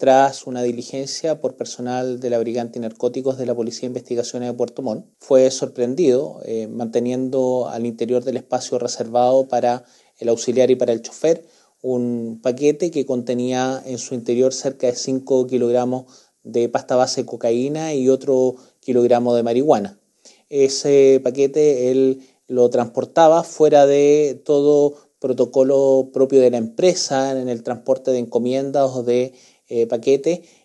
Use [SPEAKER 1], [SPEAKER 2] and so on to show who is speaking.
[SPEAKER 1] tras una diligencia por personal de la Brigante Narcóticos de la Policía de Investigaciones de Puerto Montt, fue sorprendido eh, manteniendo al interior del espacio reservado para el auxiliar y para el chofer un paquete que contenía en su interior cerca de 5 kilogramos de pasta base de cocaína y otro kilogramo de marihuana. Ese paquete él lo transportaba fuera de todo protocolo propio de la empresa en el transporte de encomiendas o de eh, paquete